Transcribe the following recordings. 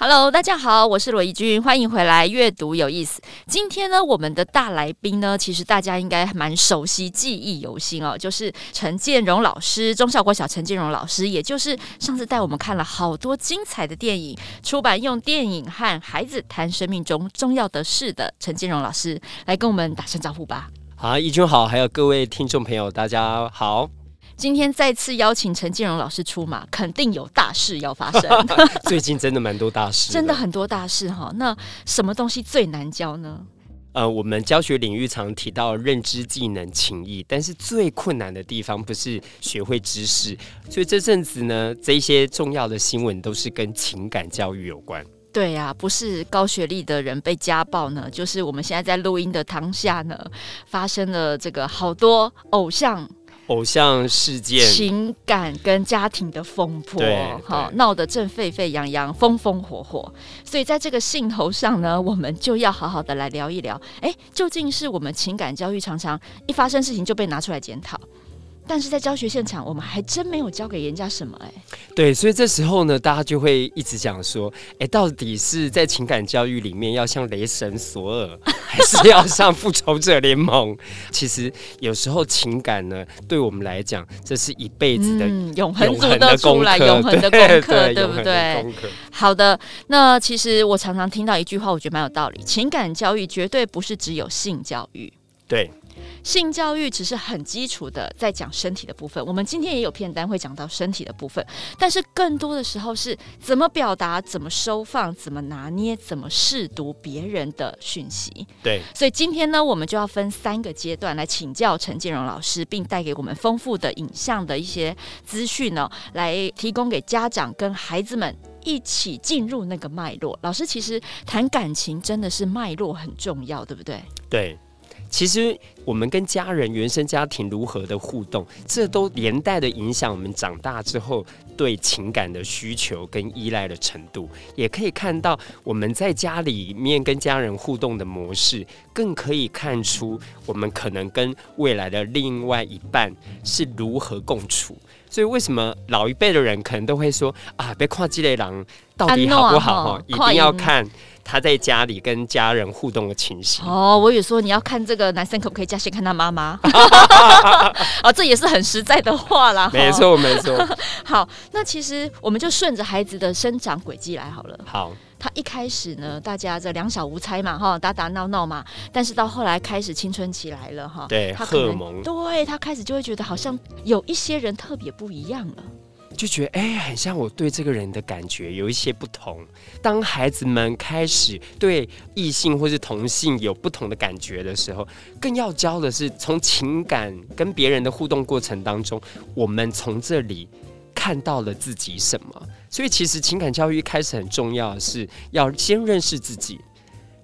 Hello，大家好，我是罗怡君，欢迎回来。阅读有意思。今天呢，我们的大来宾呢，其实大家应该蛮熟悉、记忆犹新哦，就是陈建荣老师，中孝国小陈建荣老师，也就是上次带我们看了好多精彩的电影，出版用电影和孩子谈生命中重要的事的陈建荣老师，来跟我们打声招呼吧。好，怡君好，还有各位听众朋友，大家好。今天再次邀请陈建荣老师出马，肯定有大事要发生。最近真的蛮多大事，真的很多大事哈。那什么东西最难教呢？呃，我们教学领域常提到认知技能、情谊，但是最困难的地方不是学会知识，所以这阵子呢，这一些重要的新闻都是跟情感教育有关。对呀、啊，不是高学历的人被家暴呢，就是我们现在在录音的当下呢，发生了这个好多偶像。偶像事件、情感跟家庭的风波，哈闹得正沸沸扬扬、风风火火。所以在这个兴头上呢，我们就要好好的来聊一聊。哎，究竟是我们情感教育常常一发生事情就被拿出来检讨？但是在教学现场，我们还真没有教给人家什么哎、欸。对，所以这时候呢，大家就会一直讲说，哎，到底是在情感教育里面要像雷神索尔，还是要像复仇者联盟？其实有时候情感呢，对我们来讲，这是一辈子的、嗯、永恒的功课，永恒的功课，对不对？好的，那其实我常常听到一句话，我觉得蛮有道理：情感教育绝对不是只有性教育。对。性教育只是很基础的，在讲身体的部分。我们今天也有片单会讲到身体的部分，但是更多的时候是怎么表达、怎么收放、怎么拿捏、怎么试读别人的讯息。对，所以今天呢，我们就要分三个阶段来请教陈建荣老师，并带给我们丰富的影像的一些资讯呢，来提供给家长跟孩子们一起进入那个脉络。老师其实谈感情真的是脉络很重要，对不对？对。其实我们跟家人、原生家庭如何的互动，这都连带的影响我们长大之后对情感的需求跟依赖的程度。也可以看到我们在家里面跟家人互动的模式，更可以看出我们可能跟未来的另外一半是如何共处。所以为什么老一辈的人可能都会说啊，别看这类狼到底好不好哈，一定要看。他在家里跟家人互动的情形哦，我也说你要看这个男生可不可以加先看他妈妈 哦，这也是很实在的话啦。没错，没错。好，那其实我们就顺着孩子的生长轨迹来好了。好，他一开始呢，大家这两小无猜嘛，哈，打打闹闹嘛。但是到后来开始青春期来了，哈，对，荷尔蒙，对他开始就会觉得好像有一些人特别不一样了。就觉得哎，很像我对这个人的感觉有一些不同。当孩子们开始对异性或是同性有不同的感觉的时候，更要教的是从情感跟别人的互动过程当中，我们从这里看到了自己什么。所以，其实情感教育一开始很重要的是要先认识自己，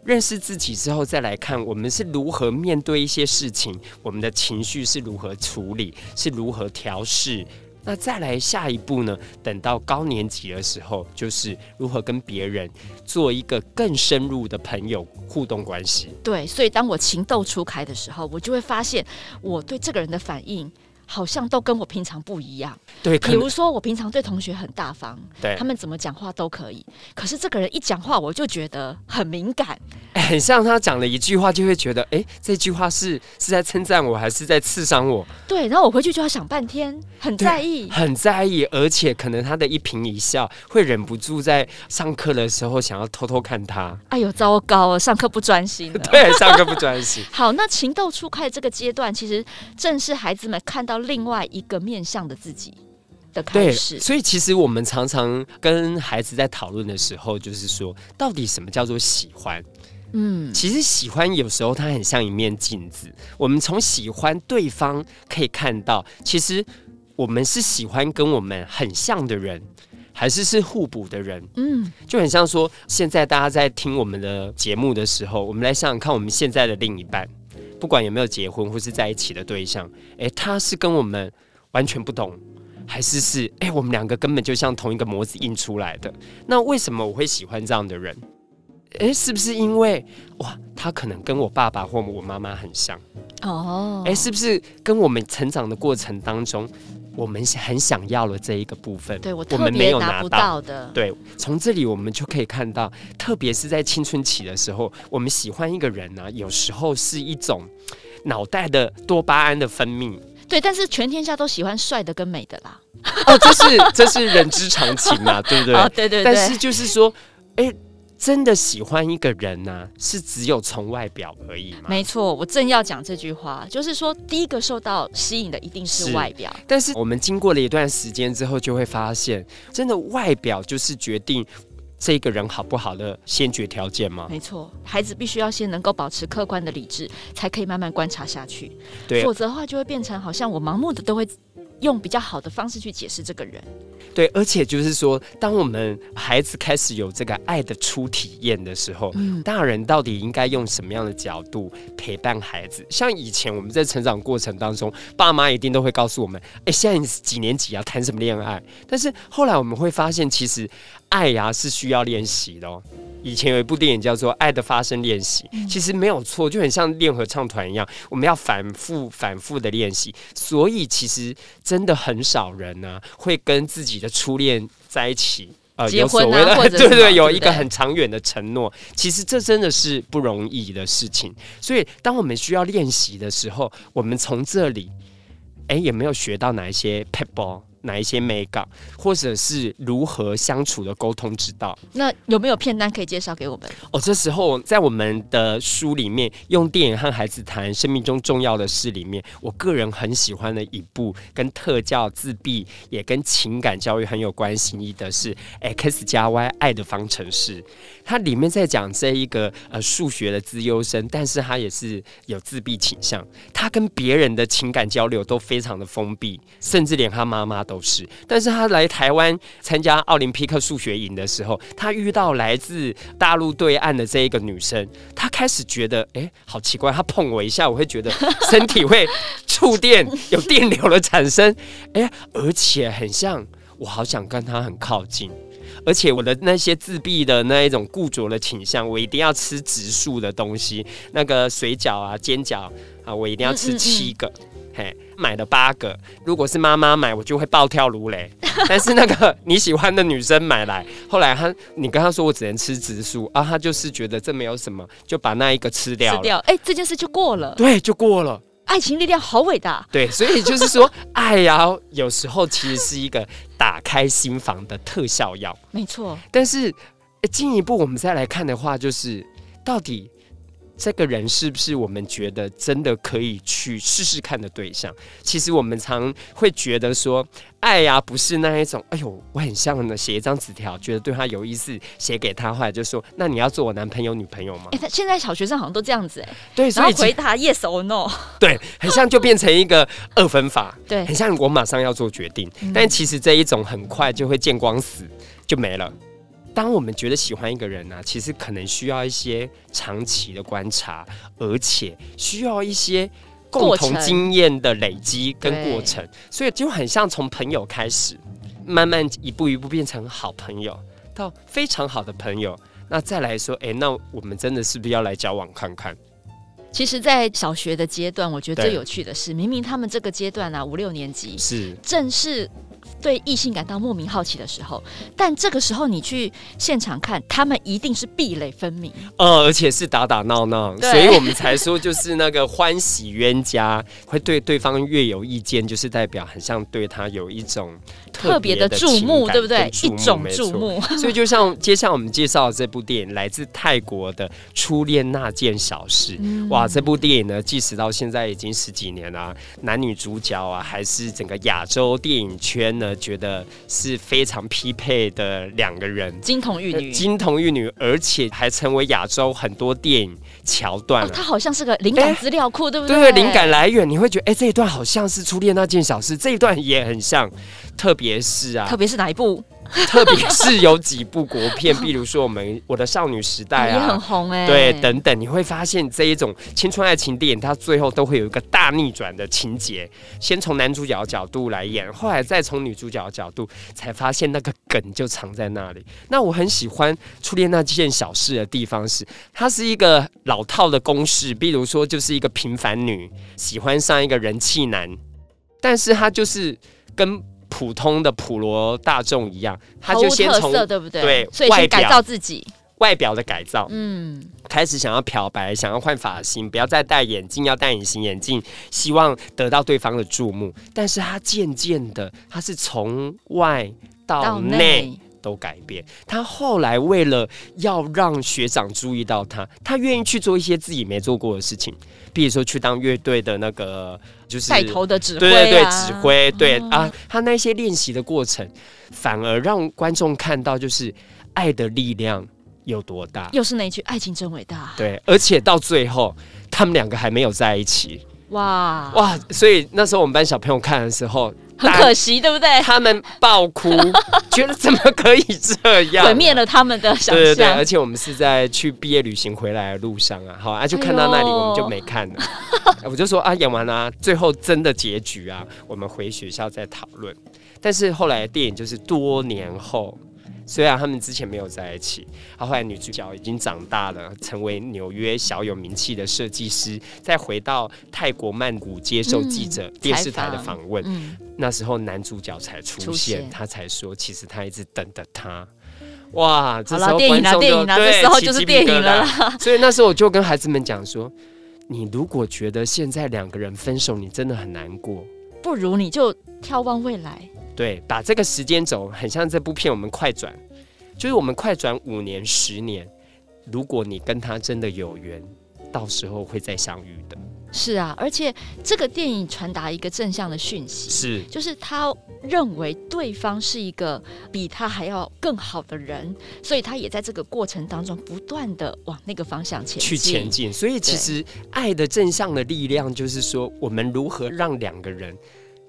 认识自己之后再来看我们是如何面对一些事情，我们的情绪是如何处理，是如何调试。那再来下一步呢？等到高年级的时候，就是如何跟别人做一个更深入的朋友互动关系。对，所以当我情窦初开的时候，我就会发现我对这个人的反应。好像都跟我平常不一样。对，比如说我平常对同学很大方，对，他们怎么讲话都可以。可是这个人一讲话，我就觉得很敏感。欸、很像他讲了一句话，就会觉得，哎、欸，这句话是是在称赞我，还是在刺伤我？对，然后我回去就要想半天，很在意，很在意，而且可能他的一颦一笑，会忍不住在上课的时候想要偷偷看他。哎呦，糟糕了，上课不专心。对，上课不专心。好，那情窦初开这个阶段，其实正是孩子们看到。另外一个面向的自己的开始，所以其实我们常常跟孩子在讨论的时候，就是说，到底什么叫做喜欢？嗯，其实喜欢有时候它很像一面镜子，我们从喜欢对方可以看到，其实我们是喜欢跟我们很像的人，还是是互补的人？嗯，就很像说，现在大家在听我们的节目的时候，我们来想想看，我们现在的另一半。不管有没有结婚或是在一起的对象，哎，他是跟我们完全不同，还是是哎，我们两个根本就像同一个模子印出来的？那为什么我会喜欢这样的人？哎，是不是因为哇，他可能跟我爸爸或我妈妈很像？哦，诶，是不是跟我们成长的过程当中？我们很想要的这一个部分，对我们没有拿不到的。对，从这里我们就可以看到，特别是在青春期的时候，我们喜欢一个人呢、啊，有时候是一种脑袋的多巴胺的分泌。对，但是全天下都喜欢帅的跟美的啦。哦，这是这是人之常情嘛，对不对？哦，对对对。但是就是说，哎。真的喜欢一个人呢、啊，是只有从外表而已吗？没错，我正要讲这句话，就是说，第一个受到吸引的一定是外表。但是我们经过了一段时间之后，就会发现，真的外表就是决定这个人好不好的先决条件吗？没错，孩子必须要先能够保持客观的理智，才可以慢慢观察下去。对，否则的话就会变成好像我盲目的都会用比较好的方式去解释这个人。对，而且就是说，当我们孩子开始有这个爱的初体验的时候，嗯，大人到底应该用什么样的角度陪伴孩子？像以前我们在成长过程当中，爸妈一定都会告诉我们：“哎，现在你是几年级啊？谈什么恋爱？”但是后来我们会发现，其实爱呀是需要练习的哦。以前有一部电影叫做《爱的发声练习》，其实没有错，就很像练合唱团一样，我们要反复、反复的练习。所以其实真的很少人呢、啊，会跟自己的初恋在一起，呃，结婚啊、有所谓的，对，对对，有一个很长远的承诺。其实这真的是不容易的事情。所以当我们需要练习的时候，我们从这里，哎，有没有学到哪一些撇步？哪一些美感，或者是如何相处的沟通之道？那有没有片单可以介绍给我们？哦，这时候在我们的书里面，用电影和孩子谈生命中重要的事里面，我个人很喜欢的一部跟特教自闭也跟情感教育很有关系的是《X 加 Y 爱的方程式》。它里面在讲这一个呃数学的资优生，但是他也是有自闭倾向，他跟别人的情感交流都非常的封闭，甚至连他妈妈都。都是，但是他来台湾参加奥林匹克数学营的时候，他遇到来自大陆对岸的这一个女生，他开始觉得，哎、好奇怪，他碰我一下，我会觉得身体会触电，有电流的产生，哎、而且很像，我好想跟他很靠近，而且我的那些自闭的那一种固着的倾向，我一定要吃植树的东西，那个水饺啊、煎饺啊，我一定要吃七个。嘿，买了八个。如果是妈妈买，我就会暴跳如雷。但是那个你喜欢的女生买来，后来她，你跟她说我只能吃植物啊，她就是觉得这没有什么，就把那一个吃掉了。吃掉，哎、欸，这件事就过了。对，就过了。爱情力量好伟大。对，所以就是说，爱呀，有时候其实是一个打开心房的特效药。没错。但是进一步我们再来看的话，就是到底。这个人是不是我们觉得真的可以去试试看的对象？其实我们常会觉得说，爱呀，不是那一种。哎呦，我很像呢写一张纸条，觉得对他有意思，写给他，后来就说，那你要做我男朋友、女朋友吗？哎，他现在小学生好像都这样子哎。对，所以回答 yes or no。对，很像就变成一个二分法。对，很像我马上要做决定，但其实这一种很快就会见光死，就没了。当我们觉得喜欢一个人呢、啊，其实可能需要一些长期的观察，而且需要一些共同经验的累积跟过程，所以就很像从朋友开始，慢慢一步一步变成好朋友，到非常好的朋友，那再来说，哎，那我们真的是不是要来交往看看？其实，在小学的阶段，我觉得最有趣的是，明明他们这个阶段啊，五六年级是正是。对异性感到莫名好奇的时候，但这个时候你去现场看，他们一定是壁垒分明，呃，而且是打打闹闹，所以我们才说就是那个欢喜冤家会对对方越有意见，就是代表很像对他有一种特别的注目，对不对？一种注目。所以就像接下来我们介绍的这部电影，来自泰国的《初恋那件小事》，嗯，哇，这部电影呢，即使到现在已经十几年了，男女主角啊，还是整个亚洲电影圈呢。觉得是非常匹配的两个人，金童玉女，金童玉女，而且还成为亚洲很多电影桥段。它、哦、好像是个灵感资料库，对不对？对，灵感来源，你会觉得，哎，这一段好像是初恋那件小事，这一段也很像，特别是啊，特别是哪一部？特别是有几部国片，比如说我们《我的少女时代》啊，也很红哎、欸。对，等等，你会发现这一种青春爱情电影，它最后都会有一个大逆转的情节。先从男主角的角度来演，后来再从女主角的角度，才发现那个梗就藏在那里。那我很喜欢《初恋那件小事》的地方是，它是一个老套的公式，比如说就是一个平凡女喜欢上一个人气男，但是她就是跟。普通的普罗大众一样，他就先从对不对？对，所以先改造自己，外表的改造，嗯，开始想要漂白，想要换发型，不要再戴眼镜，要戴隐形眼镜，希望得到对方的注目。但是他渐渐的，他是从外到内都改变。他后来为了要让学长注意到他，他愿意去做一些自己没做过的事情。比如说去当乐队的那个，就是带头的指挥、啊，对对对，指挥，对、哦、啊，他那些练习的过程，反而让观众看到，就是爱的力量有多大。又是那一句“爱情真伟大”。对，而且到最后，他们两个还没有在一起。哇哇！所以那时候我们班小朋友看的时候。很可惜，对不对？他们爆哭，觉得怎么可以这样，毁灭了他们的想象。对对对，而且我们是在去毕业旅行回来的路上啊，好啊，就看到那里，我们就没看了。哎、我就说啊，演完了、啊，最后真的结局啊，我们回学校再讨论。但是后来电影就是多年后。虽然他们之前没有在一起，后来女主角已经长大了，成为纽约小有名气的设计师，再回到泰国曼谷接受记者电视台的访问。嗯、那时候男主角才出现，他才说，其实他一直等着他。哇，这时候观众就对，这时候就是电影了啦。所以那时候我就跟孩子们讲说：你如果觉得现在两个人分手，你真的很难过，不如你就眺望未来。对，把这个时间轴很像这部片，我们快转，就是我们快转五年、十年，如果你跟他真的有缘，到时候会再相遇的。是啊，而且这个电影传达一个正向的讯息，是，就是他认为对方是一个比他还要更好的人，所以他也在这个过程当中不断的往那个方向前进，去前进。所以其实爱的正向的力量，就是说我们如何让两个人。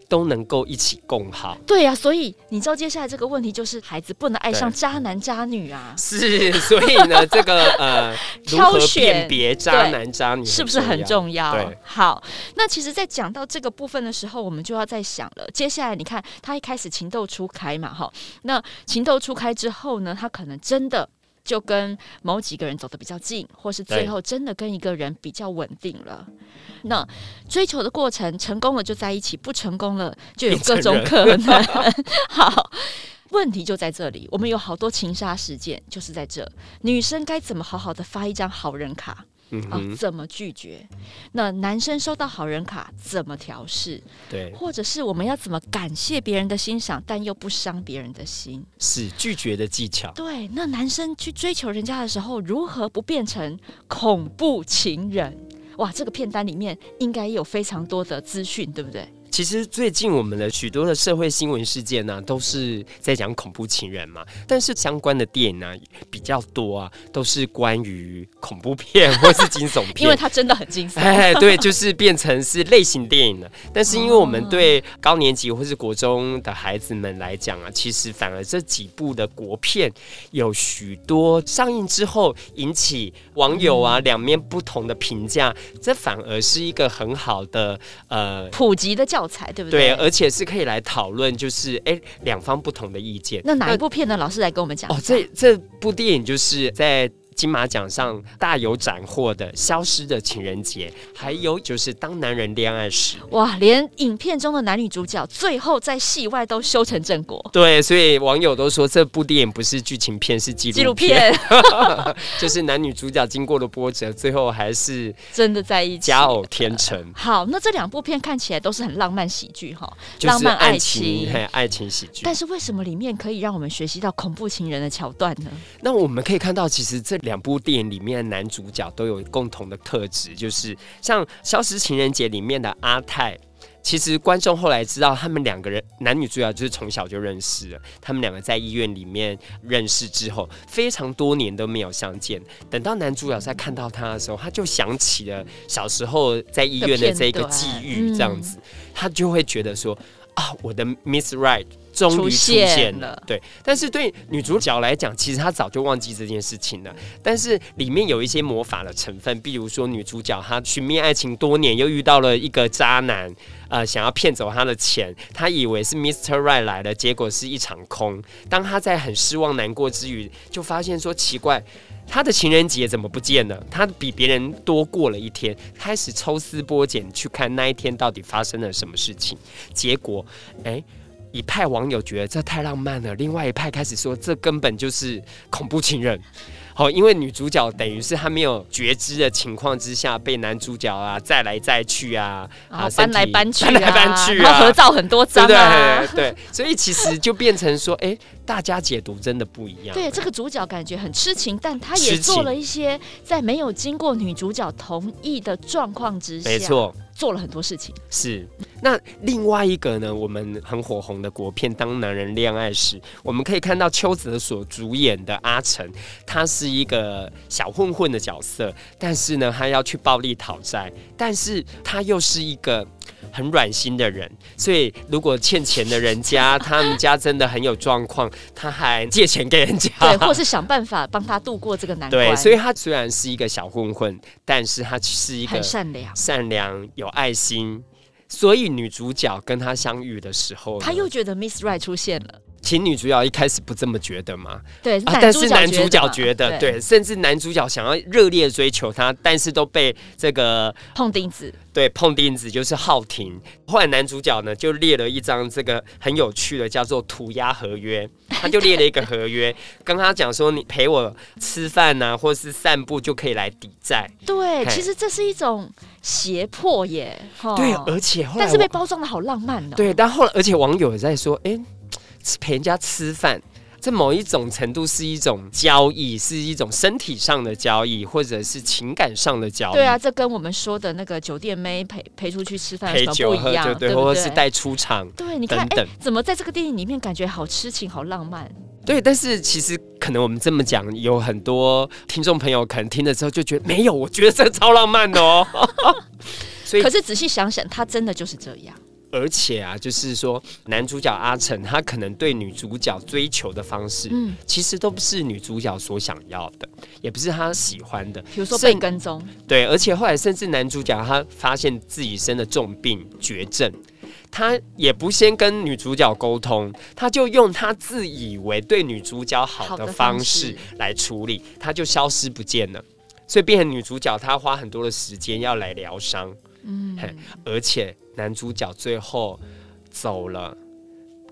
都能够一起共好，对呀、啊，所以你知道接下来这个问题就是孩子不能爱上渣男渣女啊，是，所以呢，这个呃，挑选辨别渣男渣女是不是很重要？对，好，那其实，在讲到这个部分的时候，我们就要再想了。接下来你看，他一开始情窦初开嘛，哈，那情窦初开之后呢，他可能真的。就跟某几个人走得比较近，或是最后真的跟一个人比较稳定了。那追求的过程成功了就在一起，不成功了就有各种可能。好，问题就在这里，我们有好多情杀事件，就是在这。女生该怎么好好的发一张好人卡？啊、哦，怎么拒绝？那男生收到好人卡怎么调试？对，或者是我们要怎么感谢别人的欣赏，但又不伤别人的心？是拒绝的技巧。对，那男生去追求人家的时候，如何不变成恐怖情人？哇，这个片单里面应该有非常多的资讯，对不对？其实最近我们的许多的社会新闻事件呢、啊，都是在讲恐怖情人嘛。但是相关的电影呢、啊、比较多啊，都是关于恐怖片或是惊悚片，因为它真的很惊悚。哎，对，就是变成是类型电影了。但是因为我们对高年级或是国中的孩子们来讲啊，其实反而这几部的国片有许多上映之后引起网友啊两面不同的评价，这反而是一个很好的呃普及的教。才对不对？对，而且是可以来讨论，就是哎，两方不同的意见。那哪一部片呢？老师来跟我们讲。哦，这这部电影就是在。金马奖上大有斩获的《消失的情人节》，还有就是《当男人恋爱时》。哇，连影片中的男女主角最后在戏外都修成正果。对，所以网友都说这部电影不是剧情片，是纪录片。就是男女主角经过了波折，最后还是真的在一起，佳偶天成。好，那这两部片看起来都是很浪漫喜剧哈，浪漫爱情，爱情喜剧。但是为什么里面可以让我们学习到恐怖情人的桥段呢？那我们可以看到，其实这。两部电影里面的男主角都有共同的特质，就是像《消失情人节》里面的阿泰，其实观众后来知道他们两个人男女主角就是从小就认识了，他们两个在医院里面认识之后，非常多年都没有相见。等到男主角在看到他的时候，他就想起了小时候在医院的这个际遇，这样子，他就会觉得说啊，我的 Miss Right。终于出现了。对，但是对女主角来讲，其实她早就忘记这件事情了。但是里面有一些魔法的成分，比如说女主角她寻觅爱情多年，又遇到了一个渣男，呃，想要骗走她的钱，她以为是 Mr. Right 来了，结果是一场空。当她在很失望难过之余，就发现说奇怪。他的情人节怎么不见了？他比别人多过了一天，开始抽丝剥茧去看那一天到底发生了什么事情。结果，哎，一派网友觉得这太浪漫了，另外一派开始说这根本就是恐怖情人。好，因为女主角等于是她没有觉知的情况之下，被男主角啊载来载去啊，啊搬来搬去、啊，搬来搬去、啊，然后合照很多张啊，对，对，对，对，所以其实就变成说，哎，大家解读真的不一样。对，这个主角感觉很痴情，但他也做了一些在没有经过女主角同意的状况之下，没错。做了很多事情，是那另外一个呢？我们很火红的国片《当男人恋爱时》，我们可以看到邱泽所主演的阿成，他是一个小混混的角色，但是呢，他要去暴力讨债，但是他又是一个很软心的人，所以如果欠钱的人家，他们家真的很有状况，他还借钱给人家，对，或是想办法帮他度过这个难关。对，所以他虽然是一个小混混，但是他是一个善良、善良有爱心。所以女主角跟他相遇的时候，他又觉得 Miss Right 出现了。其实女主角一开始不这么觉得嘛？对，啊、但是男主角觉得，对，对，甚至男主角想要热烈追求她，但是都被这个碰钉子。对，碰钉子就是浩庭。后来男主角呢就列了一张这个很有趣的叫做涂鸦合约，他就列了一个合约，跟他讲说，你陪我吃饭呐、啊，或是散步就可以来抵债。对，其实这是一种胁迫耶。对，而且后来但是被包装的好浪漫哦。对，但后来而且网友也在说，哎。陪人家吃饭，这某一种程度是一种交易，是一种身体上的交易，或者是情感上的交易。对啊，这跟我们说的那个酒店妹陪陪出去吃饭陪酒喝，不一样，对，对，对，或者是带出场。对，你看，哎，怎么在这个电影里面感觉好痴情、好浪漫？对，但是其实可能我们这么讲，有很多听众朋友可能听了之后就觉得没有，我觉得这超浪漫的哦。所以，可是仔细想想，他真的就是这样。而且啊，就是说，男主角阿成他可能对女主角追求的方式，嗯，其实都不是女主角所想要的，也不是他喜欢的。比如说被跟踪，对，而且后来甚至男主角他发现自己生了重病绝症，他也不先跟女主角沟通，他就用他自以为对女主角好的方式来处理，他就消失不见了。所以变成女主角，她花很多的时间要来疗伤，嗯，而且。男主角最后走了，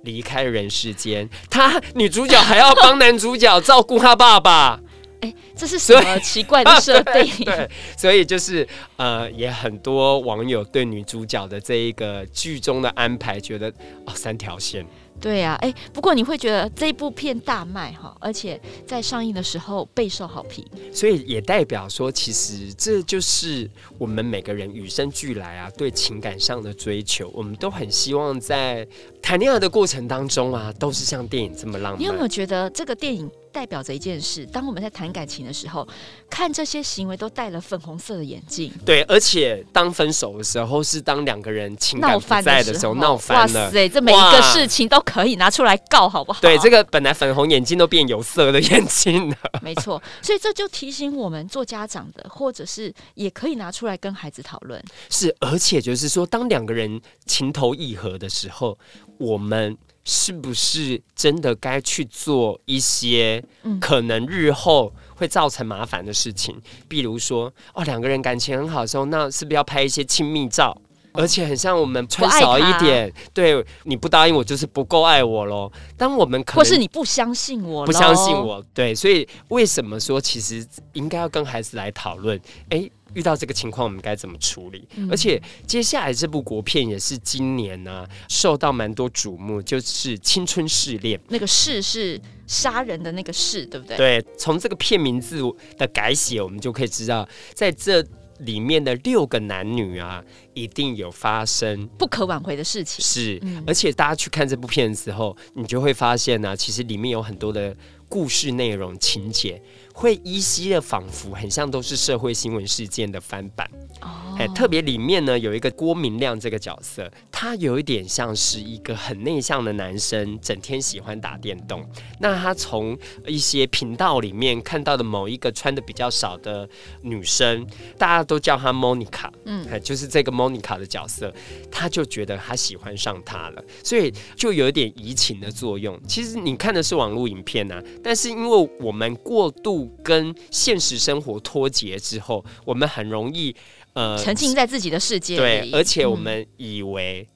离开人世间。他女主角还要帮男主角照顾他爸爸。哎、欸，这是什么奇怪的设定？对，所以就是呃，也很多网友对女主角的这一个剧中的安排觉得哦，三条线。对呀、啊，哎，不过你会觉得这部片大卖哈，而且在上映的时候备受好评，所以也代表说，其实这就是我们每个人与生俱来啊，对情感上的追求，我们都很希望在谈恋爱的过程当中啊，都是像电影这么浪漫。你有没有觉得这个电影？代表着一件事，当我们在谈感情的时候，看这些行为都戴了粉红色的眼镜。对，而且当分手的时候，是当两个人情感不在的时候，闹翻了。哇塞，这每一个事情都可以拿出来告，好不好？对，这个本来粉红眼镜都变有色的眼镜了。没错，所以这就提醒我们做家长的，或者是也可以拿出来跟孩子讨论。是，而且就是说，当两个人情投意合的时候，我们。是不是真的该去做一些可能日后会造成麻烦的事情？比如说，哦，两个人感情很好的时候，那是不是要拍一些亲密照？而且很像我们穿少一点，对，你不答应我就是不够爱我喽。当我们可能或是你不相信我，不相信我，对，所以为什么说其实应该要跟孩子来讨论？哎。遇到这个情况，我们该怎么处理？嗯、而且接下来这部国片也是今年呢、啊、受到蛮多瞩目，就是《青春试炼》。那个“试”是杀人的那个“试”，对不对？对，从这个片名字的改写，我们就可以知道，在这里面的六个男女啊，一定有发生不可挽回的事情。是，嗯、而且大家去看这部片的时候，你就会发现呢、啊，其实里面有很多的故事内容、情节。会依稀的仿佛很像都是社会新闻事件的翻版哦，哎，特别里面呢有一个郭明亮这个角色，他有一点像是一个很内向的男生，整天喜欢打电动。那他从一些频道里面看到的某一个穿的比较少的女生，大家都叫她 Monica，嗯，就是这个 Monica 的角色，他就觉得他喜欢上她了，所以就有一点移情的作用。其实你看的是网络影片啊，但是因为我们过度跟现实生活脱节之后，我们很容易。呃，沉浸在自己的世界里。对，而且我们以为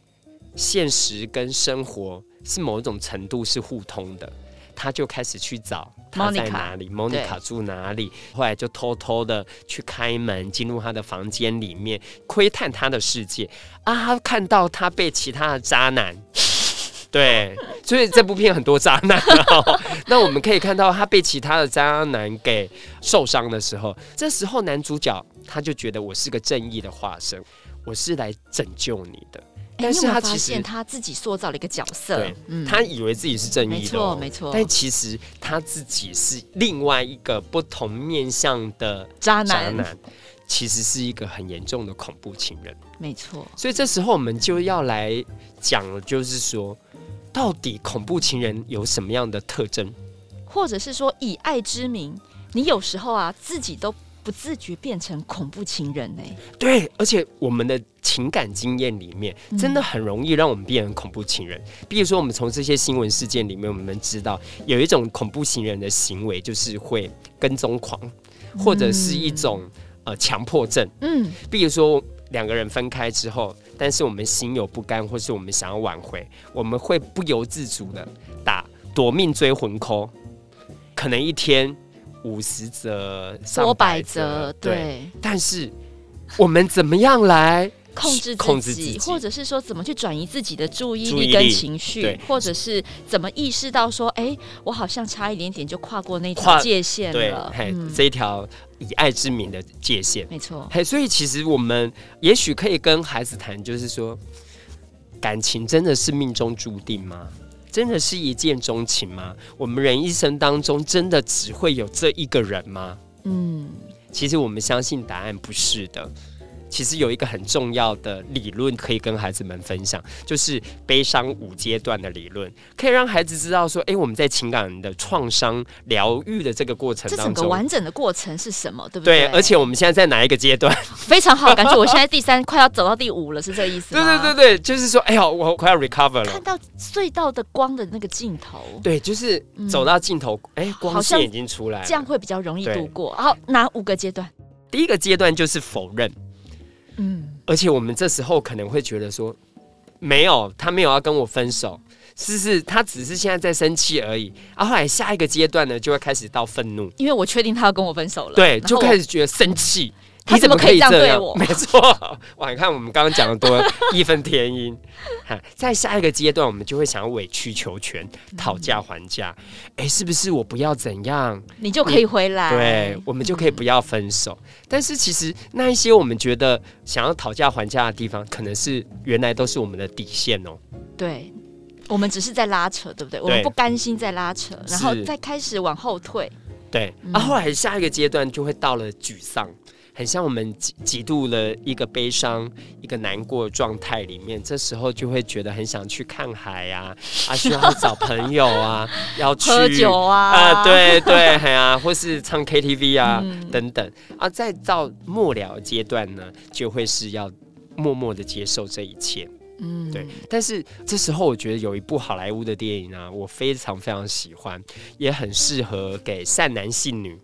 现实跟生活是某一种程度是互通的，他就开始去找他在哪里，Monica 住哪里，后来就偷偷的去开门进入他的房间里面窥探他的世界啊，他看到他被其他的渣男，对，所以这部片很多渣男哦。那我们可以看到他被其他的渣男给受伤的时候，这时候男主角。他就觉得我是个正义的化身，我是来拯救你的。但是他其实他自己塑造了一个角色，对，嗯、他以为自己是正义的、哦，没错没错。但其实他自己是另外一个不同面向的渣男，渣男其实是一个很严重的恐怖情人，没错。所以这时候我们就要来讲，就是说，到底恐怖情人有什么样的特征，或者是说以爱之名，你有时候啊自己都。不自觉变成恐怖情人呢、欸？对，而且我们的情感经验里面，真的很容易让我们变成恐怖情人。嗯、比如说，我们从这些新闻事件里面，我们知道有一种恐怖情人的行为，就是会跟踪狂，或者是一种、嗯、呃强迫症。嗯，比如说两个人分开之后，但是我们心有不甘，或是我们想要挽回，我们会不由自主的打夺命追魂 call，可能一天。五十折、上百则，对。对，但是我们怎么样来控制控制自己，或者是说怎么去转移自己的注意力跟情绪，或者是怎么意识到说，哎、欸，我好像差一点点就跨过那条界限了。对，嗯、这一条以爱之名的界限，没错。嘿，所以其实我们也许可以跟孩子谈，就是说，感情真的是命中注定吗？真的是一见钟情吗？我们人一生当中真的只会有这一个人吗？嗯，其实我们相信答案不是的。其实有一个很重要的理论可以跟孩子们分享，就是悲伤五阶段的理论，可以让孩子知道说，哎，我们在情感的创伤疗愈的这个过程当中，这整个完整的过程是什么？对不对？对，而且我们现在在哪一个阶段？非常好，感觉我现在第三，快要走到第五了，是这个意思吗？对对对对，就是说，哎呀，我快要 recover 了，看到隧道的光的那个尽头。对，就是走到尽头，哎、嗯，光线已经出来了，这样会比较容易度过。好，哪五个阶段？第一个阶段就是否认。嗯，而且我们这时候可能会觉得说，没有，他没有要跟我分手，是是，他只是现在在生气而已。然后后来下一个阶段呢，就会开始到愤怒，因为我确定他要跟我分手了，对，就开始觉得生气。他怎么可以这样对我？没错，哇！你看我们刚刚讲的多义愤填膺。哈，在下一个阶段，我们就会想要委曲求全，讨价还价。哎、欸，是不是我不要怎样，你就可以回来？对，我们就可以不要分手。嗯、但是其实那一些我们觉得想要讨价还价的地方，可能是原来都是我们的底线哦。对，我们只是在拉扯，对不对？对，我们不甘心在拉扯，然后再开始往后退。对，嗯、啊，后来下一个阶段就会到了沮丧。很像我们极极度了一个悲伤、一个难过的状态里面，这时候就会觉得很想去看海呀、啊，啊，需要找朋友啊，要去喝酒啊，啊，对对，哎呀、啊，或是唱 KTV 啊、嗯、等等，啊，再到末了阶段呢，就会是要默默的接受这一切。嗯，对。但是这时候，我觉得有一部好莱坞的电影啊，我非常非常喜欢，也很适合给善男信女。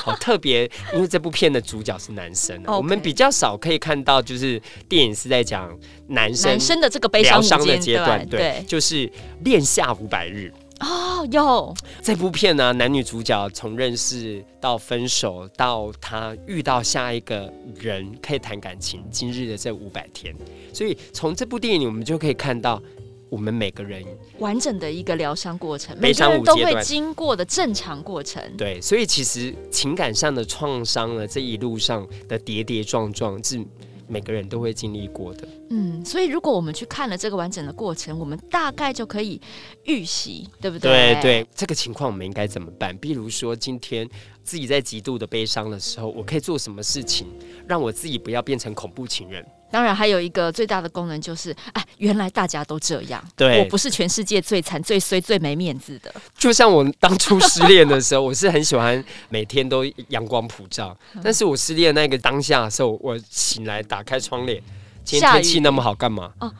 好特别，因为这部片的主角是男生.我们比较少可以看到，就是电影是在讲男生男生的这个悲伤的阶段，对，对就是恋下五百日。哦，有这部片呢，男女主角从认识到分手，到他遇到下一个人可以谈感情，今日的这五百天，所以从这部电影里，我们就可以看到我们每个人完整的一个疗伤过程，每个人都会经过的正常过程。对，所以其实情感上的创伤呢，这一路上的跌跌撞撞是。每个人都会经历过的，嗯，所以如果我们去看了这个完整的过程，我们大概就可以预习，对不对？对对，这个情况我们应该怎么办？比如说今天自己在极度的悲伤的时候，我可以做什么事情让我自己不要变成恐怖情人？当然，还有一个最大的功能就是，哎，原来大家都这样，对，我不是全世界最惨、最衰、最没面子的。就像我当初失恋的时候，我是很喜欢每天都阳光普照，嗯、但是我失恋那个当下的时候，我醒来打开窗帘，今天天气那么好，干嘛？哦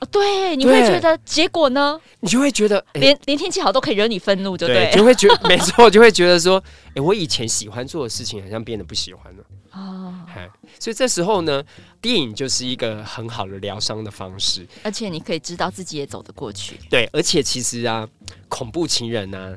哦，对，你会觉得结果呢？你就会觉得，欸、连连天气好都可以惹你愤怒，就对，对，就会觉得没错，就会觉得说，哎、欸，我以前喜欢做的事情，好像变得不喜欢了。哦，所以这时候呢，电影就是一个很好的疗伤的方式，而且你可以知道自己也走得过去。对，而且其实啊，恐怖情人呢、啊，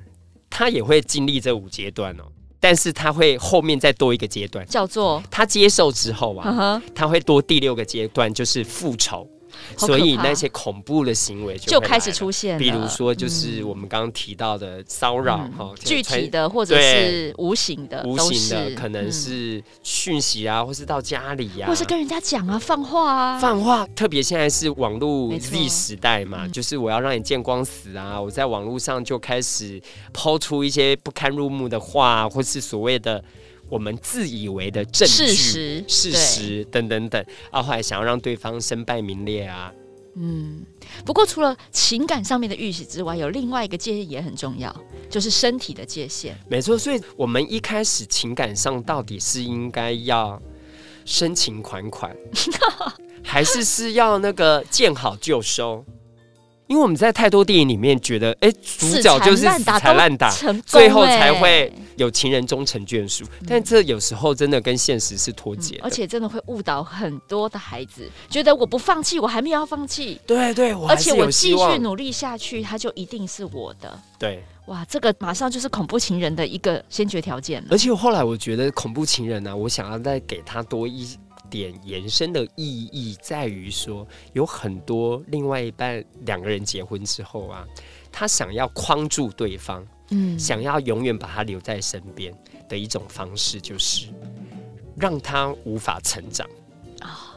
他也会经历这五阶段哦，但是他会后面再多一个阶段，叫做他接受之后啊，他会多第六个阶段，就是复仇。所以那些恐怖的行为就，就开始出现，比如说就是我们刚刚提到的骚扰哈，具体的或者是无形的，无形的可能是讯息啊，或是到家里呀、啊，或是跟人家讲啊，放话啊，放话。特别现在是网络 Z 时代嘛，就是我要让你见光死啊，我在网络上就开始抛出一些不堪入目的话，或是所谓的。我们自以为的证据、事实、事实等等等，啊，后来想要让对方身败名裂啊。嗯，不过除了情感上面的预习之外，有另外一个界限也很重要，就是身体的界限。没错，所以我们一开始情感上到底是应该要深情款款，还是是要那个见好就收？因为我们在太多电影里面觉得，哎，主角就是死缠烂打，最后才会有情人终成眷属。但这有时候真的跟现实是脱节，而且真的会误导很多的孩子，觉得我不放弃，我还没有要放弃。对对，而且我继续努力下去，他就一定是我的。对，哇，这个马上就是恐怖情人的一个先决条件。而且后来我觉得恐怖情人呢，我想要再给他多一。点延伸的意义在于说，有很多另外一半两个人结婚之后啊，他想要框住对方，嗯，想要永远把他留在身边的一种方式，就是让他无法成长啊，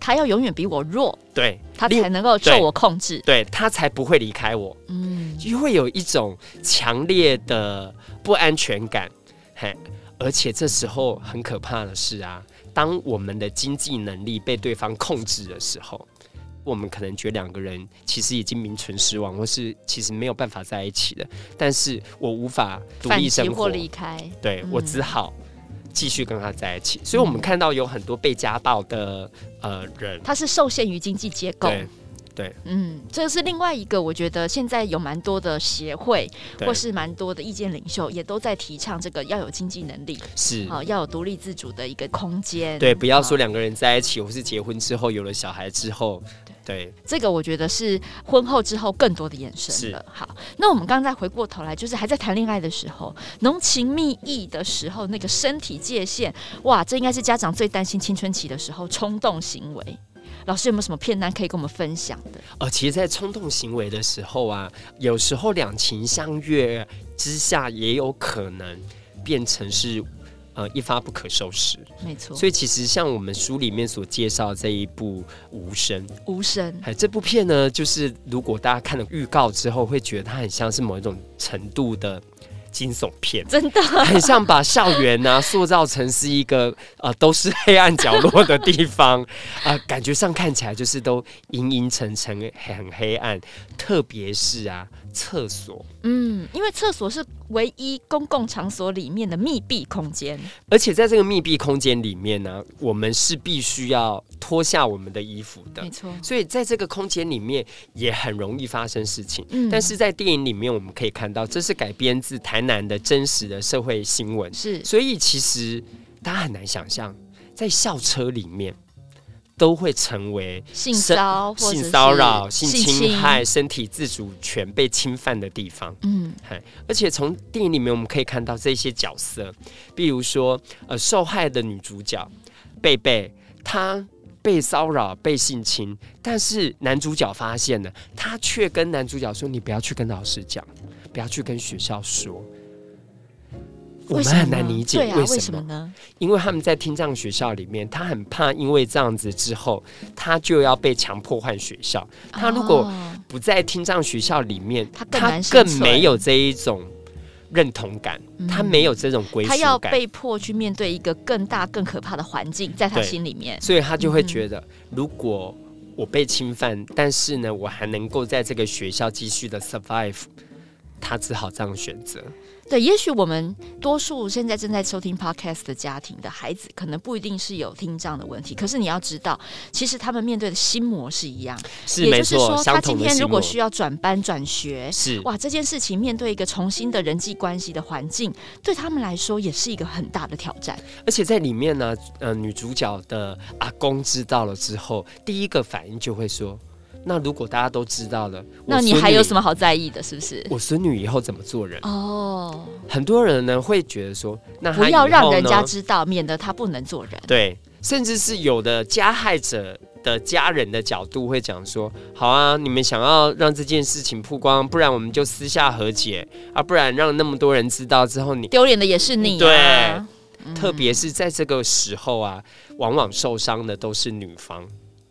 他要永远比我弱，对，他才能够受我控制，对，对他才不会离开我，嗯，就会有一种强烈的不安全感，嘿，而且这时候很可怕的是啊。当我们的经济能力被对方控制的时候，我们可能觉得两个人其实已经名存实亡，或是其实没有办法在一起了。但是我无法独立生活或离开，对，我只好继续跟他在一起。所以，我们看到有很多被家暴的呃人，他是受限于经济结构。对，嗯，这是另外一个，我觉得现在有蛮多的协会，或是蛮多的意见领袖，也都在提倡这个要有经济能力，是。啊，要有独立自主的一个空间。对，不要说两个人在一起，或是结婚之后有了小孩之后，对，这个我觉得是婚后之后更多的延伸了。好，那我们刚刚再回过头来，就是还在谈恋爱的时候，浓情蜜意的时候，那个身体界限，哇，这应该是家长最担心青春期的时候冲动行为。老师有没有什么片单可以跟我们分享的？呃，其实，在冲动行为的时候啊，有时候两情相悦之下，也有可能变成是呃一发不可收拾。没错。所以，其实像我们书里面所介绍这一部《无声》，无声，哎，这部片呢，就是如果大家看了预告之后，会觉得它很像是某一种程度的。惊悚片。真的。很像把校园呢、啊、塑造成是一个呃都是黑暗角落的地方。啊、呃，感觉上看起来就是都阴阴沉沉很黑暗，特别是啊厕所，嗯，因为厕所是唯一公共场所里面的密闭空间，而且在这个密闭空间里面呢，我们是必须要脱下我们的衣服的，没错，所以在这个空间里面也很容易发生事情。嗯，但是在电影里面我们可以看到，这是改编自台南的真实的社会新闻，是，所以其实大家很难想象，在校车里面都会成为性骚性骚扰、性侵害、身体自主权被侵犯的地方。嗯，而且从电影里面我们可以看到这些角色，比如说呃，受害的女主角贝贝，她被骚扰、被性侵，但是男主角发现了，他却跟男主角说：“你不要去跟老师讲，不要去跟学校说。”我们很难理解为什么，呢？因为他们在听障学校里面，他很怕，因为这样子之后，他就要被强迫换学校。他如果不在听障学校里面，他更没有这一种认同感，他没有这种归属感，他要被迫去面对一个更大、更可怕的环境，在他心里面，所以他就会觉得，如果我被侵犯，但是呢，我还能够在这个学校继续的 survive，他只好这样选择。对，也许我们多数现在正在收听 podcast 的家庭的孩子，可能不一定是有听障的问题。可是你要知道，其实他们面对的心魔是一样，是也就是说，他今天如果需要转班转学，是哇，这件事情面对一个重新的人际关系的环境，对他们来说也是一个很大的挑战。而且在里面呢，呃，女主角的阿公知道了之后，第一个反应就会说。那如果大家都知道了，那你还有什么好在意的？是不是？我孙女以后怎么做人？哦，很多人呢会觉得说，那不要让人家知道，免得他不能做人。对，甚至是有的加害者的家人的角度会讲说，好啊，你们想要让这件事情曝光，不然我们就私下和解啊，不然让那么多人知道之后，你丢脸的也是你啊。对，嗯，特别是在这个时候啊，往往受伤的都是女方。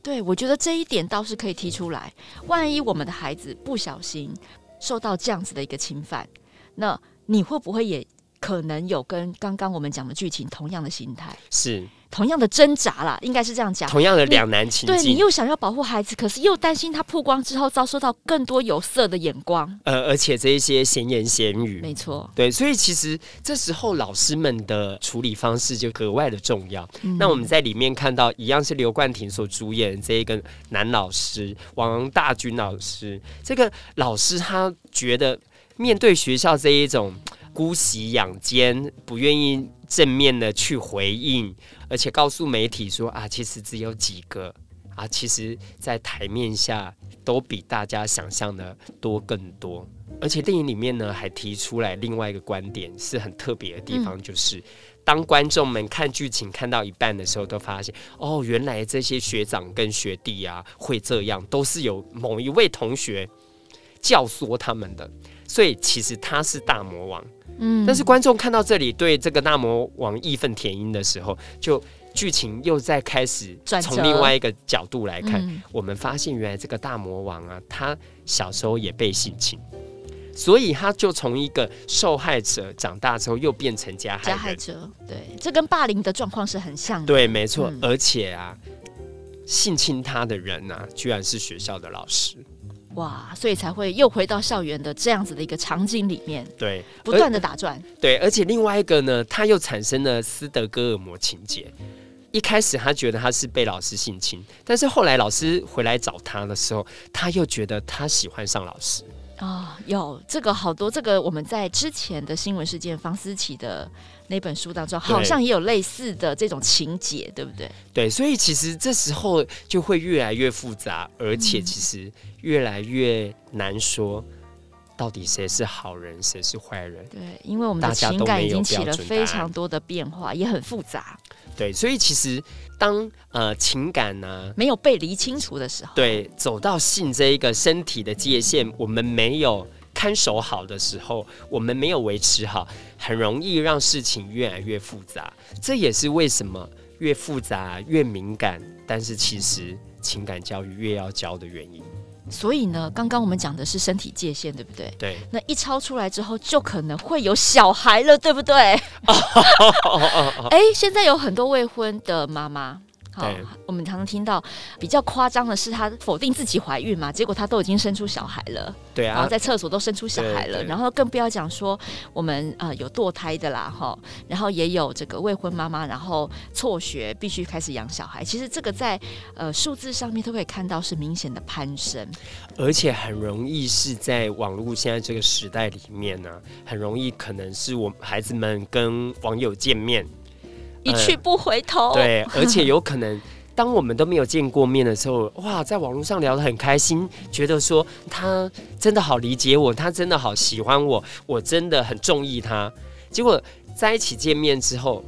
对，我觉得这一点倒是可以提出来。万一我们的孩子不小心受到这样子的一个侵犯，那你会不会也可能有跟刚刚我们讲的剧情同样的心态？是。同样的挣扎啦，应该是这样讲。同样的两难情境，对，你又想要保护孩子，可是又担心他曝光之后遭受到更多有色的眼光。呃，而且这一些闲言闲语，没错，对，所以其实这时候老师们的处理方式就格外的重要。嗯、那我们在里面看到，一样是刘冠廷所主演这一个男老师王大军老师，这个老师他觉得面对学校这一种姑息养奸，不愿意正面的去回应。而且告诉媒体说啊，其实只有几个啊，其实，在台面下都比大家想象的多更多。而且电影里面呢，还提出来另外一个观点，是很特别的地方，就是、嗯、当观众们看剧情看到一半的时候，都发现哦，原来这些学长跟学弟啊会这样，都是有某一位同学教唆他们的。所以其实他是大魔王。嗯，但是观众看到这里，对这个大魔王义愤填膺的时候，就剧情又在开始从另外一个角度来看，嗯，我们发现原来这个大魔王啊，他小时候也被性侵，所以他就从一个受害者长大之后又变成加害者。加害者，对，这跟霸凌的状况是很像的。对，没错，嗯，而且啊，性侵他的人啊，居然是学校的老师。哇，所以才会又回到校园的这样子的一个场景里面，对，不断的打转，对，而且另外一个呢，他又产生了斯德哥尔摩情节。一开始他觉得他是被老师性侵，但是后来老师回来找他的时候，他又觉得他喜欢上老师。啊、哦，有这个好多，这个我们在之前的新闻事件房思琪的那本书当中，好像也有类似的这种情节，对不对？对，所以其实这时候就会越来越复杂，而且其实越来越难说到底谁是好人，谁是坏人。对，因为我们的情感已经起了非常多的变化，也很复杂。对，所以其实当呃情感呢、啊、没有被理清楚的时候，对，走到性这一个身体的界限，我们没有看守好的时候，我们没有维持好，很容易让事情越来越复杂。这也是为什么越复杂越敏感，但是其实情感教育越要教的原因。所以呢，刚刚我们讲的是身体界限，对不对？对。那一超出来之后，就可能会有小孩了，对不对？哎、欸，现在有很多未婚的妈妈。好，我们常常听到比较夸张的是，她否定自己怀孕嘛，结果她都已经生出小孩了。对啊，然后在厕所都生出小孩了，然后更不要讲说我们呃有堕胎的啦，哈，然后也有这个未婚妈妈，然后辍学必须开始养小孩。其实这个在呃数字上面都可以看到是明显的攀升，而且很容易是在网络现在这个时代里面呢、啊，很容易可能是我孩子们跟网友见面。一去不回头、嗯。对，而且有可能，当我们都没有见过面的时候，哇，在网络上聊得很开心，觉得说他真的好理解我，他真的好喜欢我，我真的很中意他。结果在一起见面之后，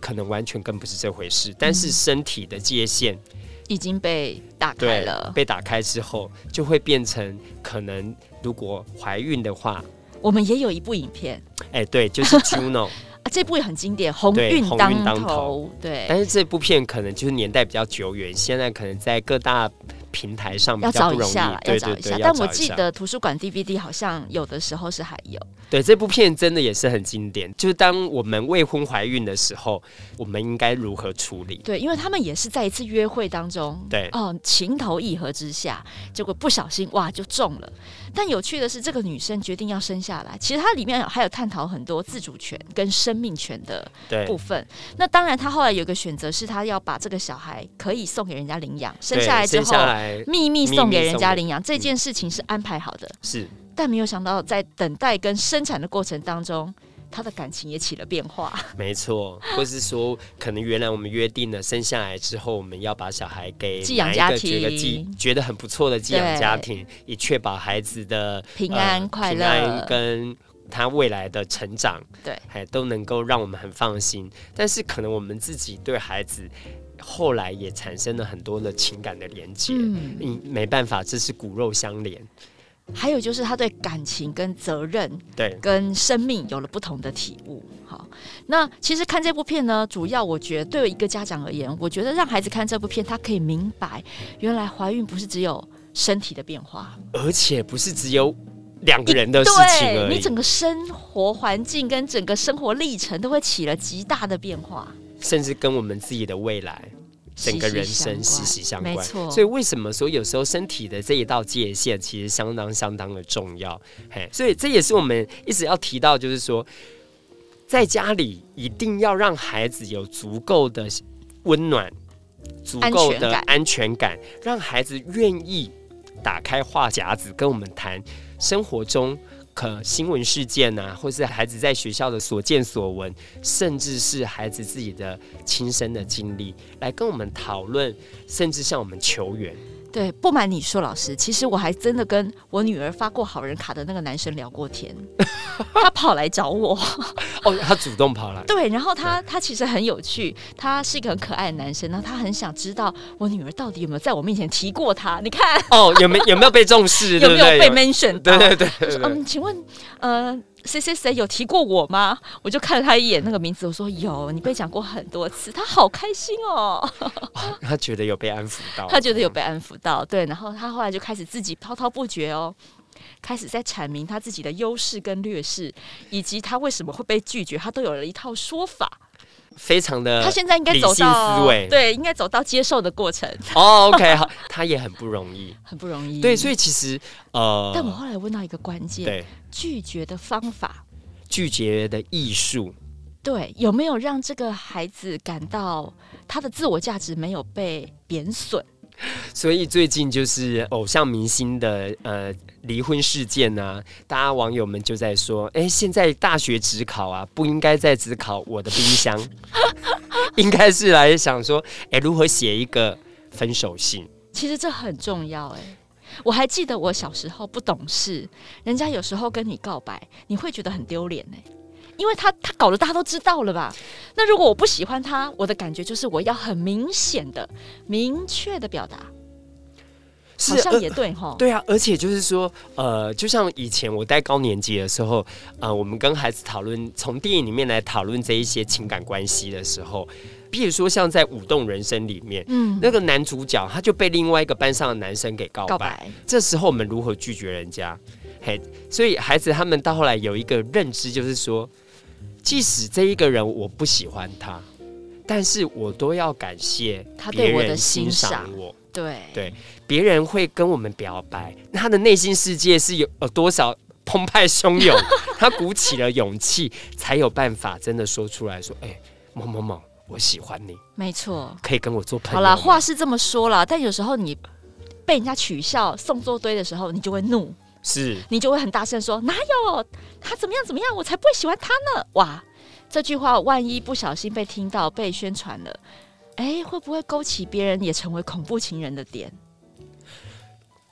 可能完全更不是这回事。但是身体的界限已经被打开了，被打开之后，就会变成可能，如果怀孕的话，我们也有一部影片，哎、欸，对，就是 Juno。啊，这部也很经典，鸿运当头。对，但是这部片可能就是年代比较久远，现在可能在各大平台上比要找较不容易，要找一下。但我记得图书馆 DVD 好像有的时候是还有。对这部片真的也是很经典，就是当我们未婚怀孕的时候，我们应该如何处理？对，因为他们也是在一次约会当中，对哦，情投意合之下，结果不小心哇就中了。但有趣的是，这个女生决定要生下来，其实它里面还有探讨很多自主权跟生命权的部分。那当然，她后来有个选择是，她要把这个小孩可以送给人家领养，生下来之后秘密送给人家领养，这件事情是安排好的。是。但没有想到，在等待跟生产的过程当中，他的感情也起了变化。没错，或是说，可能原来我们约定了生下来之后，我们要把小孩给寄养家庭，觉得寄觉得很不错的寄养家庭，以确保孩子的平安快乐、跟他未来的成长，对，还都能够让我们很放心。但是，可能我们自己对孩子后来也产生了很多的情感的连接，嗯，没办法，这是骨肉相连。还有就是他对感情跟责任，对跟生命有了不同的体悟。好，那其实看这部片呢，主要我觉得对一个家长而言，我觉得让孩子看这部片，他可以明白，原来怀孕不是只有身体的变化，而且不是只有两个人的事情而已。对，你整个生活环境跟整个生活历程都会起了极大的变化，甚至跟我们自己的未来。整个人生息息相关，没错。所以为什么说有时候身体的这一道界限其实相当相当的重要？嘿，所以这也是我们一直要提到，就是说，在家里一定要让孩子有足够的温暖、足够的安全感，让孩子愿意打开话匣子跟我们谈生活中。可新闻事件啊，或是孩子在学校的所见所闻，甚至是孩子自己的亲身的经历，来跟我们讨论，甚至向我们求援。对，不瞒你说，老师，其实我还真的跟我女儿发过好人卡的那个男生聊过天，他跑来找我。哦，他主动跑来。对，然后他他其实很有趣，他是一个很可爱的男生，然后他很想知道我女儿到底有没有在我面前提过他。你看，哦，有没有没有被重视？有没有被 mention 到？对对对，对，对。嗯，请问，呃。谁谁谁有提过我吗？我就看了他一眼那个名字，我说有，你被讲过很多次，他好开心哦。他觉得有被安抚到，他觉得有被安抚到，对。然后他后来就开始自己滔滔不绝哦，开始在阐明他自己的优势跟劣势，以及他为什么会被拒绝，他都有了一套说法。非常的，他现在应该走到思维，对，应该走到接受的过程。哦、oh,，OK，好，他也很不容易，很不容易。对，所以其实呃，但我后来问到一个关键，对，拒绝的方法，拒绝的艺术，对，有没有让这个孩子感到他的自我价值没有被贬损？所以最近就是偶像明星的呃离婚事件呢、啊，大家网友们就在说，哎，现在大学只考啊，不应该再只考我的冰箱，应该是来想说，哎，如何写一个分手信？其实这很重要，哎，我还记得我小时候不懂事，人家有时候跟你告白，你会觉得很丢脸，哎。因为他他搞得大家都知道了吧？那如果我不喜欢他，我的感觉就是我要很明显的、明确的表达，好像也对哈。对啊，而且就是说，呃，就像以前我带高年级的时候，呃，我们跟孩子讨论从电影里面来讨论这一些情感关系的时候，比如说像在《舞动人生》里面，嗯，那个男主角他就被另外一个班上的男生给告白，告白，这时候我们如何拒绝人家？嘿，所以孩子他们到后来有一个认知，就是说。即使这一个人我不喜欢他，但是我都要感谢他对我的欣赏我。对对，别人会跟我们表白，他的内心世界是有有多少澎湃汹涌？他鼓起了勇气，才有办法真的说出来说：“哎、欸，某某某，我喜欢你。”没错，可以跟我做朋友。好啦，话是这么说啦，但有时候你被人家取笑、送作堆的时候，你就会怒。是你就会很大声说，哪有他怎么样怎么样，我才不会喜欢他呢！哇，这句话万一不小心被听到、被宣传了，哎，会不会勾起别人也成为恐怖情人的点？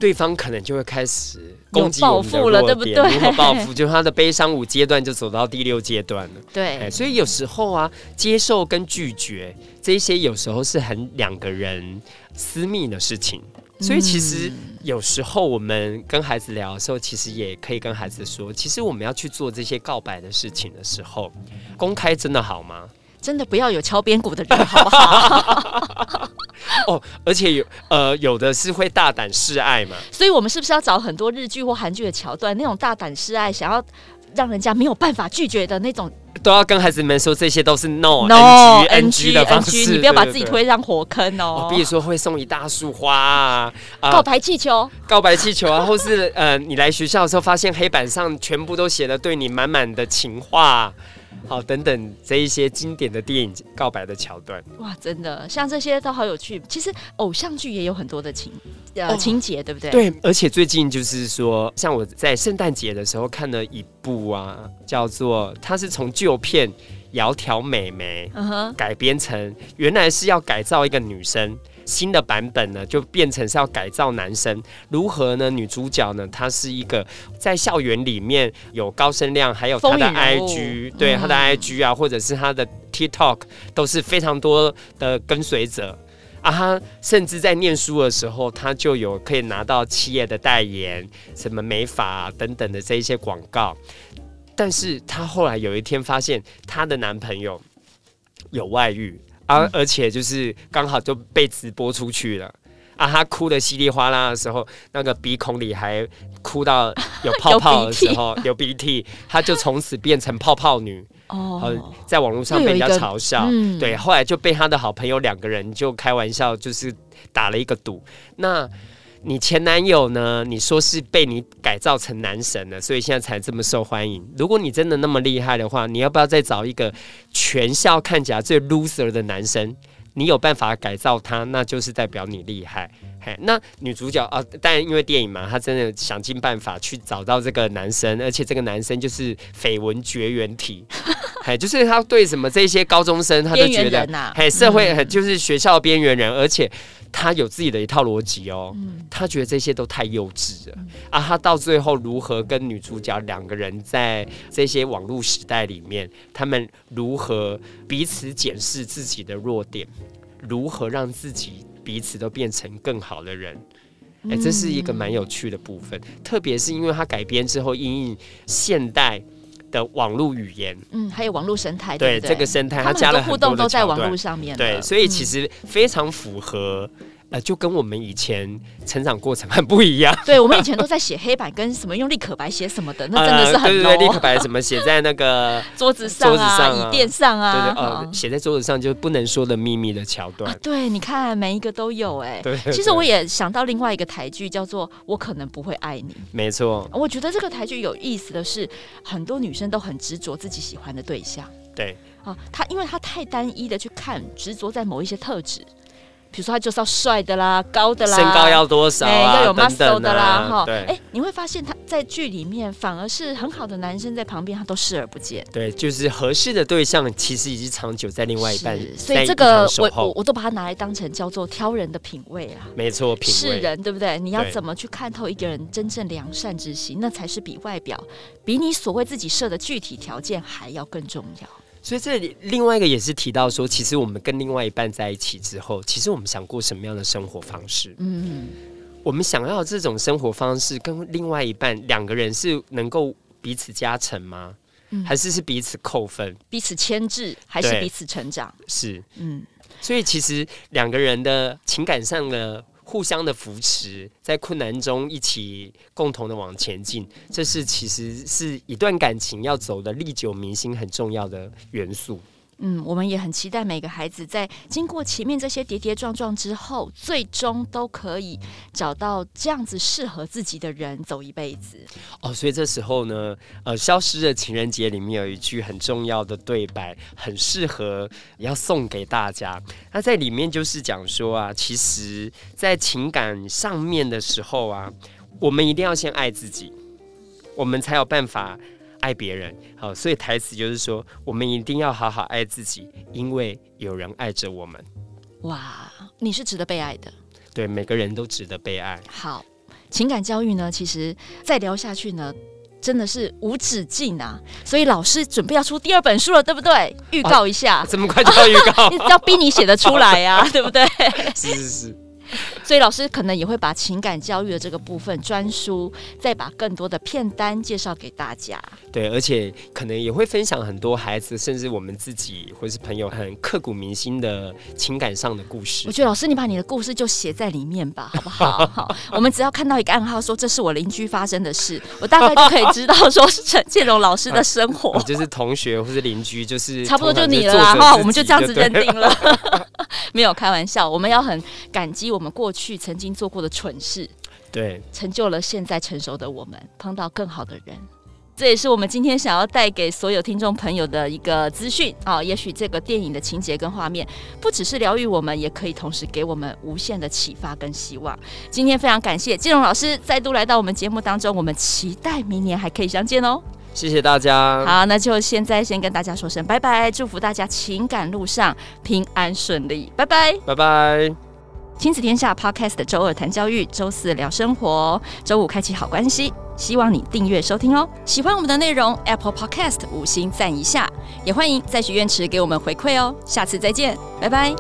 对方可能就会开始攻击我们的弱点，了对不对？如何报复？就是他的悲伤五阶段就走到第六阶段了。对，所以有时候啊，接受跟拒绝这些，有时候是很两个人私密的事情。所以其实有时候我们跟孩子聊的时候，其实也可以跟孩子说，其实我们要去做这些告白的事情的时候，公开真的好吗？真的不要有敲边鼓的人，好不好？哦，而且有呃有的是会大胆示爱嘛，所以我们是不是要找很多日剧或韩剧的桥段，那种大胆示爱，想要让人家没有办法拒绝的那种，都要跟孩子们说这些都是 no no NG 的方式，你不要把自己推上火坑哦。比如说会送一大束花啊，啊。告白气球，告白气球啊，或是呃你来学校的时候发现黑板上全部都写了对你满满的情话。好，等等这一些经典的电影告白的桥段，哇，真的像这些都好有趣。其实偶像剧也有很多的情呃、哦、情节，对不对？对，而且最近就是说，像我在圣诞节的时候看了一部啊，叫做它是从旧片《窈窕美眉》改编成，原来是要改造一个女生。新的版本呢，就变成是要改造男生。如何呢？女主角呢，她是一个在校园里面有高声量，还有她的 IG，对她的 IG 啊，或者是她的 TikTok 都是非常多的跟随者啊。她甚至在念书的时候，她就有可以拿到企业的代言，什么美发啊等等的这一些广告。但是她后来有一天发现，她的男朋友有外遇。而、啊、而且就是刚好就被直播出去了啊！他哭的稀里哗啦的时候，那个鼻孔里还哭到有泡 泡的时候，有鼻涕，他就从此变成泡泡女哦，在网络上被人家嘲笑。嗯、对，后来就被他的好朋友两个人就开玩笑，就是打了一个赌。那。你前男友呢？你说是被你改造成男神了，所以现在才这么受欢迎。如果你真的那么厉害的话，你要不要再找一个全校看起来最 loser 的男生？你有办法改造他，那就是代表你厉害。嘿，那女主角啊，当然因为电影嘛，她真的想尽办法去找到这个男生，而且这个男生就是绯闻绝缘体，嘿，就是他对什么这些高中生，他都觉得，啊、嘿，社会、嗯、就是学校边缘人，而且他有自己的一套逻辑哦，嗯、他觉得这些都太幼稚了、嗯、啊。他到最后如何跟女主角两个人在这些网络时代里面，他们如何彼此检视自己的弱点，如何让自己。彼此都变成更好的人，哎、欸，这是一个蛮有趣的部分。嗯、特别是因为它改编之后，因应现代的网络语言，嗯，还有网络生态，对，这个生态，它加了很多互动都在网络上面，对，所以其实非常符合。呃，就跟我们以前成长过程很不一样。对，我们以前都在写黑板跟什么用立可白写什么的，那真的是很。对对对，立可白什么写在那个 桌子上啊，椅垫上啊。对对，呃，写在桌子上就是不能说的秘密的桥段。对，你看每一个都有哎。对。其实我也想到另外一个台剧，叫做《我可能不会爱你》。没错。我觉得这个台剧有意思的是，很多女生都很执着自己喜欢的对象。对。啊，她因为她太单一的去看，执着在某一些特质。比如说，他就是要帅的啦，高的啦，身高要多少啊？欸、要有 muscle 的啦，哈。对，哎、欸，你会发现他在剧里面反而是很好的男生在旁边，他都视而不见。对，就是合适的对象，其实已经长久在另外一半。所以这个我我我都把它拿来当成叫做挑人的品味啊。没错，品味。是人对不对？你要怎么去看透一个人真正良善之心，那才是比外表，比你所谓自己设的具体条件还要更重要。所以这里另外一个也是提到说，其实我们跟另外一半在一起之后，其实我们想过什么样的生活方式？嗯，我们想要这种生活方式跟另外一半两个人是能够彼此加成吗？嗯，还是是彼此扣分？彼此牵制还是彼此成长？是，嗯，所以其实两个人的情感上的。互相的扶持，在困难中一起共同的往前进，这是其实是一段感情要走的历久弥新很重要的元素。嗯，我们也很期待每个孩子在经过前面这些跌跌撞撞之后，最终都可以找到这样子适合自己的人走一辈子。哦，所以这时候呢，呃，消失的情人节里面有一句很重要的对白，很适合要送给大家。那在里面就是讲说啊，其实，在情感上面的时候啊，我们一定要先爱自己，我们才有办法。爱别人，好，所以台词就是说，我们一定要好好爱自己，因为有人爱着我们。哇，你是值得被爱的。对，每个人都值得被爱。好，情感教育呢，其实再聊下去呢，真的是无止境啊。所以老师准备要出第二本书了，对不对？预告一下，这么快就要预告？要逼你写得出来呀，对不对？是是是。所以老师可能也会把情感教育的这个部分专书，再把更多的片单介绍给大家。对，而且可能也会分享很多孩子，甚至我们自己或是朋友很刻骨铭心的情感上的故事。我觉得老师，你把你的故事就写在里面吧，好不好？好，我们只要看到一个暗号，说这是我邻居发生的事，我大概就可以知道说是陈建荣老师的生活，就是同学或是邻居，就是差不多就你了啦。哈，我们就这样子认定了，没有开玩笑。我们要很感激我们过去曾经做过的蠢事，对，成就了现在成熟的我们，碰到更好的人。这也是我们今天想要带给所有听众朋友的一个资讯啊！也许这个电影的情节跟画面，不只是疗愈我们，也可以同时给我们无限的启发跟希望。今天非常感谢金荣老师再度来到我们节目当中，我们期待明年还可以相见哦！谢谢大家。好，那就现在先跟大家说声拜拜，祝福大家情感路上平安顺利，拜拜，拜拜。亲子天下 Podcast 周二谈教育，周四聊生活，周五开启好关系。希望你订阅收听哦。喜欢我们的内容，Apple Podcast 五星赞一下，也欢迎在许愿池给我们回馈哦。下次再见，拜拜。